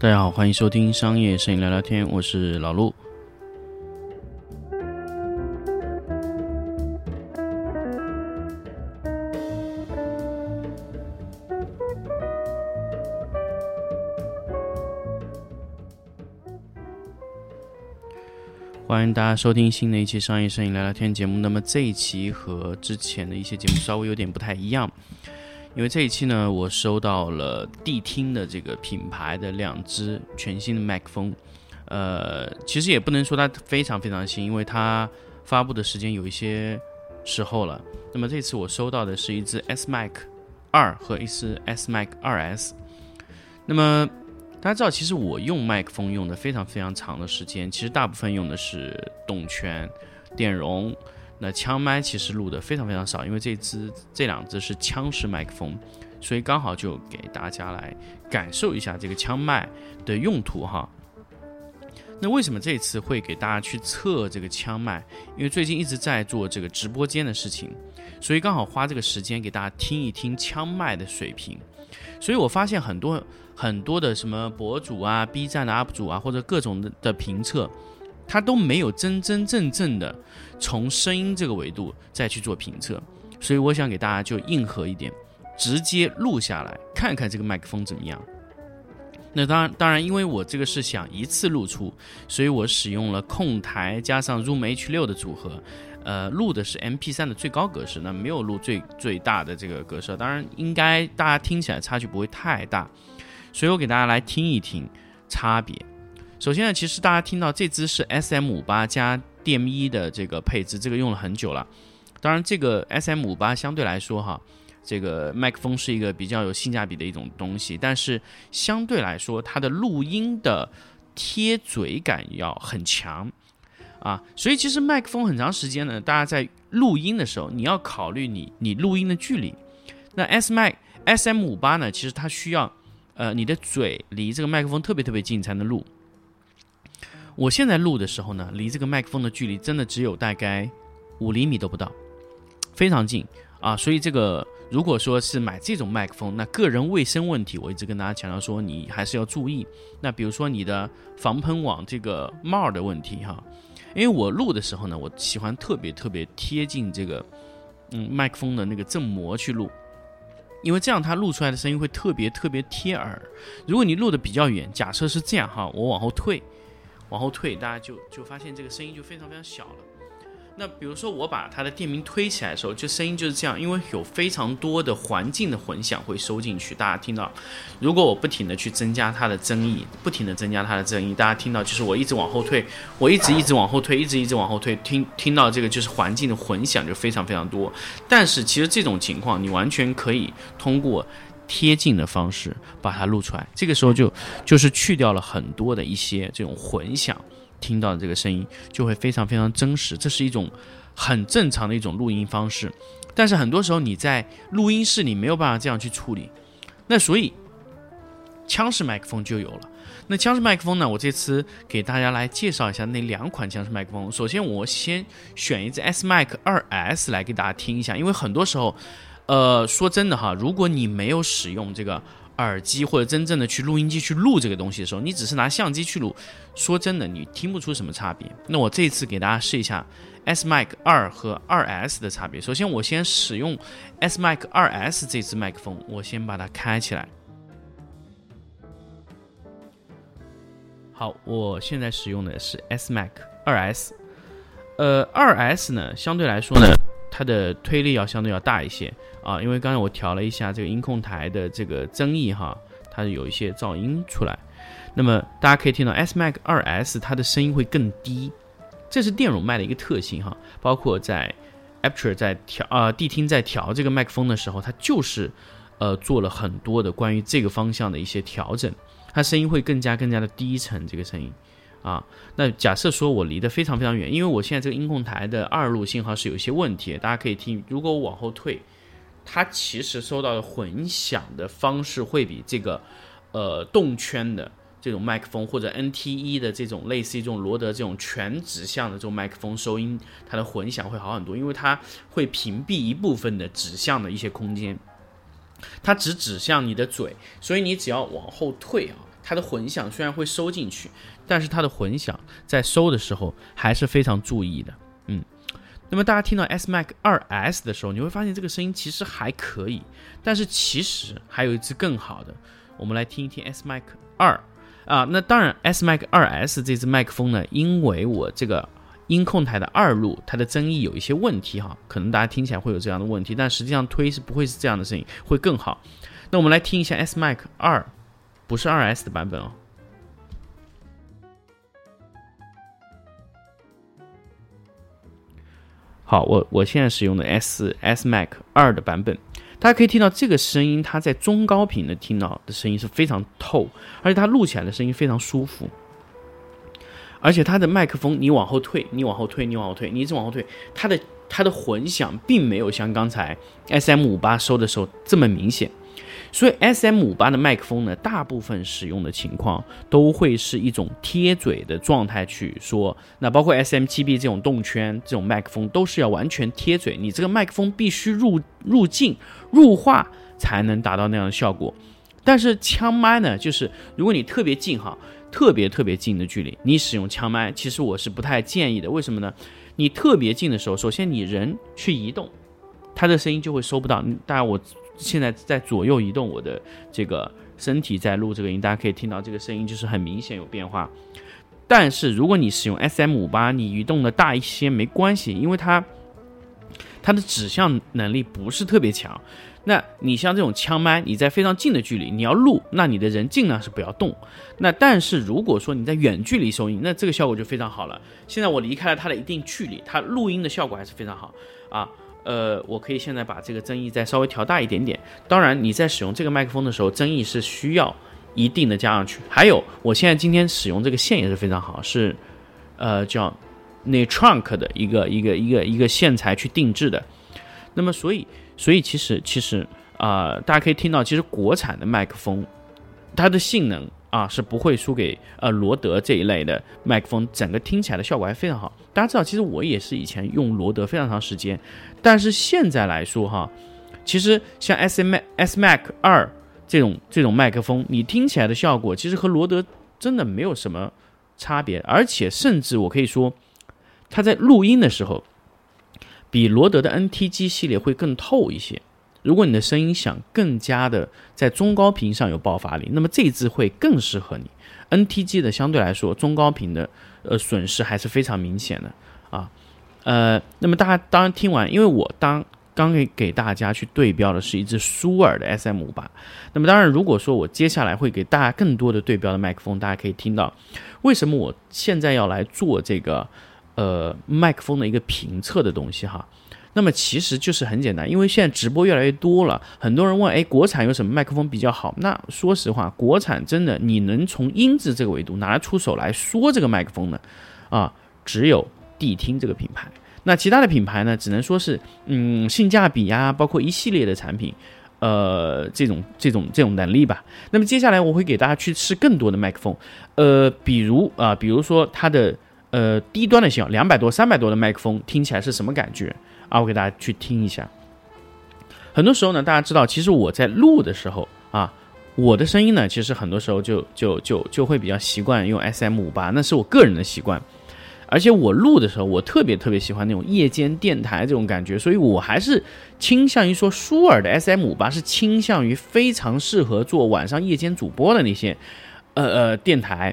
大家好，欢迎收听商业摄影聊聊天，我是老陆。欢迎大家收听新的一期商业摄影聊聊天节目。那么这一期和之前的一些节目稍微有点不太一样，因为这一期呢，我收到了谛听的这个品牌的两支全新的麦克风。呃，其实也不能说它非常非常新，因为它发布的时间有一些时候了。那么这次我收到的是一支 S Mac 二和一支 S Mac 二 S。那么大家知道，其实我用麦克风用的非常非常长的时间，其实大部分用的是动圈、电容。那枪麦其实录的非常非常少，因为这支这两支是枪式麦克风，所以刚好就给大家来感受一下这个枪麦的用途哈。那为什么这次会给大家去测这个枪麦？因为最近一直在做这个直播间的事情，所以刚好花这个时间给大家听一听枪麦的水平。所以我发现很多很多的什么博主啊、B 站的 UP 主啊，或者各种的的评测，他都没有真真正正的从声音这个维度再去做评测。所以我想给大家就硬核一点，直接录下来看看这个麦克风怎么样。那当然，当然，因为我这个是想一次录出，所以我使用了控台加上 Zoom H6 的组合，呃，录的是 MP3 的最高格式，那没有录最最大的这个格式。当然，应该大家听起来差距不会太大，所以我给大家来听一听差别。首先呢，其实大家听到这支是 SM58 加 DM1 的这个配置，这个用了很久了。当然，这个 SM58 相对来说哈。这个麦克风是一个比较有性价比的一种东西，但是相对来说，它的录音的贴嘴感要很强啊。所以其实麦克风很长时间呢，大家在录音的时候，你要考虑你你录音的距离。那 S 麦 S M 五八呢，其实它需要呃你的嘴离这个麦克风特别特别近才能录。我现在录的时候呢，离这个麦克风的距离真的只有大概五厘米都不到，非常近啊。所以这个。如果说是买这种麦克风，那个人卫生问题，我一直跟大家强调说，你还是要注意。那比如说你的防喷网这个帽的问题哈，因为我录的时候呢，我喜欢特别特别贴近这个嗯麦克风的那个振膜去录，因为这样它录出来的声音会特别特别贴耳。如果你录的比较远，假设是这样哈，我往后退，往后退，大家就就发现这个声音就非常非常小了。那比如说我把它的电名推起来的时候，就声音就是这样，因为有非常多的环境的混响会收进去。大家听到，如果我不停的去增加它的增益，不停的增加它的增益，大家听到就是我一直往后退，我一直一直往后退，一直一直往后退，听听到这个就是环境的混响就非常非常多。但是其实这种情况你完全可以通过贴近的方式把它录出来，这个时候就就是去掉了很多的一些这种混响。听到的这个声音就会非常非常真实，这是一种很正常的一种录音方式。但是很多时候你在录音室里没有办法这样去处理，那所以枪式麦克风就有了。那枪式麦克风呢？我这次给大家来介绍一下那两款枪式麦克风。首先我先选一支 S Mac 二 S 来给大家听一下，因为很多时候，呃，说真的哈，如果你没有使用这个。耳机或者真正的去录音机去录这个东西的时候，你只是拿相机去录，说真的，你听不出什么差别。那我这次给大家试一下 S Mac 二和二 S 的差别。首先，我先使用 S Mac 二 S 这支麦克风，我先把它开起来。好，我现在使用的是 S Mac 二 S。呃，二 S 呢，相对来说呢。它的推力要相对要大一些啊，因为刚才我调了一下这个音控台的这个增益哈，它有一些噪音出来。那么大家可以听到 S Mac 二 S 它的声音会更低，这是电容麦的一个特性哈。包括在 Aperture 在调啊谛听在调这个麦克风的时候，它就是呃做了很多的关于这个方向的一些调整，它声音会更加更加的低沉这个声音。啊，那假设说我离得非常非常远，因为我现在这个音控台的二路信号是有一些问题，大家可以听。如果我往后退，它其实收到的混响的方式会比这个呃动圈的这种麦克风或者 NT1 的这种类似于这种罗德这种全指向的这种麦克风收音，它的混响会好很多，因为它会屏蔽一部分的指向的一些空间，它只指向你的嘴，所以你只要往后退啊。它的混响虽然会收进去，但是它的混响在收的时候还是非常注意的。嗯，那么大家听到 S Mac 二 S 的时候，你会发现这个声音其实还可以，但是其实还有一支更好的。我们来听一听 S Mac 二啊，那当然 S Mac 二 S 这支麦克风呢，因为我这个音控台的二路它的增益有一些问题哈，可能大家听起来会有这样的问题，但实际上推是不会是这样的声音，会更好。那我们来听一下 S Mac 二，不是二 S 的版本哦。好，我我现在使用的 S S Mac 二的版本。大家可以听到这个声音，它在中高频的听到的声音是非常透，而且它录起来的声音非常舒服。而且它的麦克风，你往后退，你往后退，你往后退，你一直往后退，它的它的混响并没有像刚才 S M 五八收的时候这么明显。所以 S M 五八的麦克风呢，大部分使用的情况都会是一种贴嘴的状态去说。那包括 S M 七 B 这种动圈这种麦克风，都是要完全贴嘴，你这个麦克风必须入入镜入画才能达到那样的效果。但是枪麦呢，就是如果你特别近哈，特别特别近的距离，你使用枪麦，其实我是不太建议的。为什么呢？你特别近的时候，首先你人去移动，它的声音就会收不到。大家我。现在在左右移动我的这个身体在录这个音，大家可以听到这个声音就是很明显有变化。但是如果你使用 S M 五八，你移动的大一些没关系，因为它它的指向能力不是特别强。那你像这种枪麦，你在非常近的距离你要录，那你的人尽量是不要动。那但是如果说你在远距离收音，那这个效果就非常好了。现在我离开了它的一定距离，它录音的效果还是非常好啊。呃，我可以现在把这个增益再稍微调大一点点。当然，你在使用这个麦克风的时候，增益是需要一定的加上去。还有，我现在今天使用这个线也是非常好，是呃叫 Netrunk 的一个一个一个一个线材去定制的。那么，所以所以其实其实啊，大家可以听到，其实国产的麦克风它的性能。啊，是不会输给呃罗德这一类的麦克风，整个听起来的效果还非常好。大家知道，其实我也是以前用罗德非常长时间，但是现在来说哈，其实像 S M S Mac 二这种这种麦克风，你听起来的效果其实和罗德真的没有什么差别，而且甚至我可以说，它在录音的时候，比罗德的 N T G 系列会更透一些。如果你的声音想更加的在中高频上有爆发力，那么这支会更适合你。NTG 的相对来说中高频的呃损失还是非常明显的啊。呃，那么大家当然听完，因为我当刚给给大家去对标的是一支舒尔的 SM 五八。那么当然，如果说我接下来会给大家更多的对标的麦克风，大家可以听到为什么我现在要来做这个呃麦克风的一个评测的东西哈。那么其实就是很简单，因为现在直播越来越多了，很多人问，哎，国产有什么麦克风比较好？那说实话，国产真的你能从音质这个维度拿出手来说这个麦克风呢？啊，只有谛听这个品牌。那其他的品牌呢，只能说是，嗯，性价比呀，包括一系列的产品，呃，这种这种这种能力吧。那么接下来我会给大家去试更多的麦克风，呃，比如啊，比如说它的呃低端的型号两百多、三百多的麦克风听起来是什么感觉？啊，我给大家去听一下。很多时候呢，大家知道，其实我在录的时候啊，我的声音呢，其实很多时候就就就就会比较习惯用 S M 五八，那是我个人的习惯。而且我录的时候，我特别特别喜欢那种夜间电台这种感觉，所以我还是倾向于说，舒尔的 S M 五八是倾向于非常适合做晚上夜间主播的那些呃呃电台。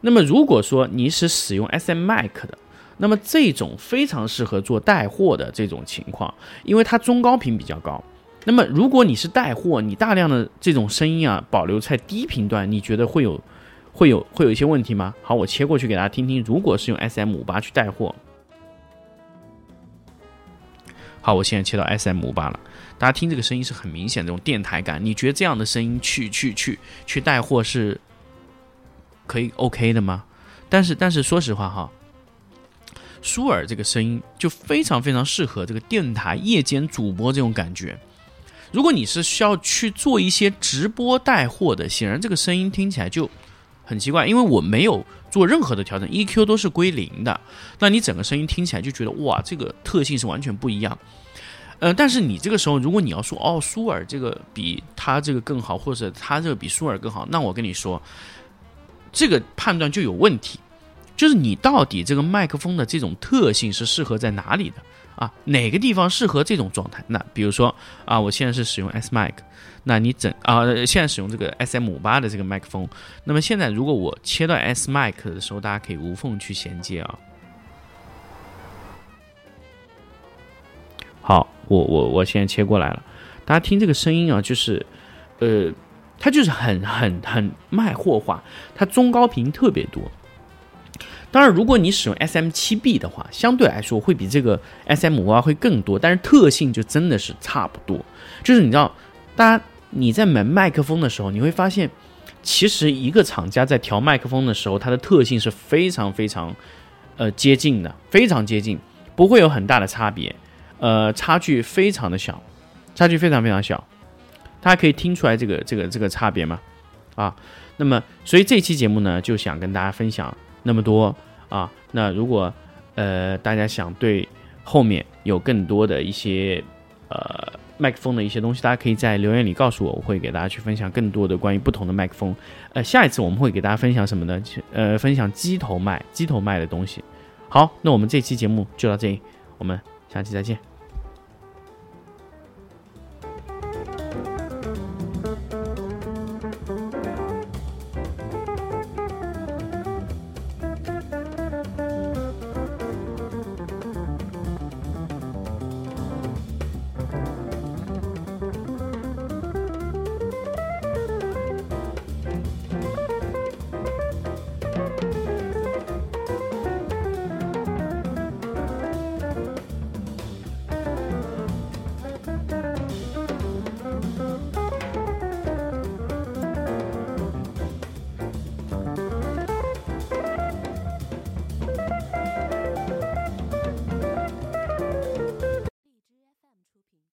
那么如果说你是使用 S M Mac 的，那么这种非常适合做带货的这种情况，因为它中高频比较高。那么如果你是带货，你大量的这种声音啊保留在低频段，你觉得会有会有会有一些问题吗？好，我切过去给大家听听。如果是用 S M 五八去带货，好，我现在切到 S M 五八了，大家听这个声音是很明显这种电台感。你觉得这样的声音去去去去带货是可以 OK 的吗？但是但是说实话哈。舒尔这个声音就非常非常适合这个电台夜间主播这种感觉。如果你是需要去做一些直播带货的，显然这个声音听起来就很奇怪，因为我没有做任何的调整，EQ 都是归零的。那你整个声音听起来就觉得哇，这个特性是完全不一样。呃，但是你这个时候，如果你要说哦，舒尔这个比他这个更好，或者他这个比舒尔更好，那我跟你说，这个判断就有问题，就是你到底这个麦克风的这种特性是适合在哪里的啊？哪个地方适合这种状态？那比如说啊，我现在是使用 S mic，那你整啊，现在使用这个 SM 五八的这个麦克风，那么现在如果我切到 S mic 的时候，大家可以无缝去衔接啊。好，我我我现在切过来了，大家听这个声音啊，就是，呃，它就是很很很卖货化，它中高频特别多。当然，如果你使用 S M 七 B 的话，相对来说会比这个 S M 五八会更多，但是特性就真的是差不多。就是你知道，大家你在买麦克风的时候，你会发现，其实一个厂家在调麦克风的时候，它的特性是非常非常呃接近的，非常接近，不会有很大的差别。呃，差距非常的小，差距非常非常小，大家可以听出来这个这个这个差别吗？啊，那么所以这期节目呢，就想跟大家分享那么多啊。那如果呃大家想对后面有更多的一些呃麦克风的一些东西，大家可以在留言里告诉我，我会给大家去分享更多的关于不同的麦克风。呃，下一次我们会给大家分享什么呢？呃，分享机头麦机头麦的东西。好，那我们这期节目就到这里，我们下期再见。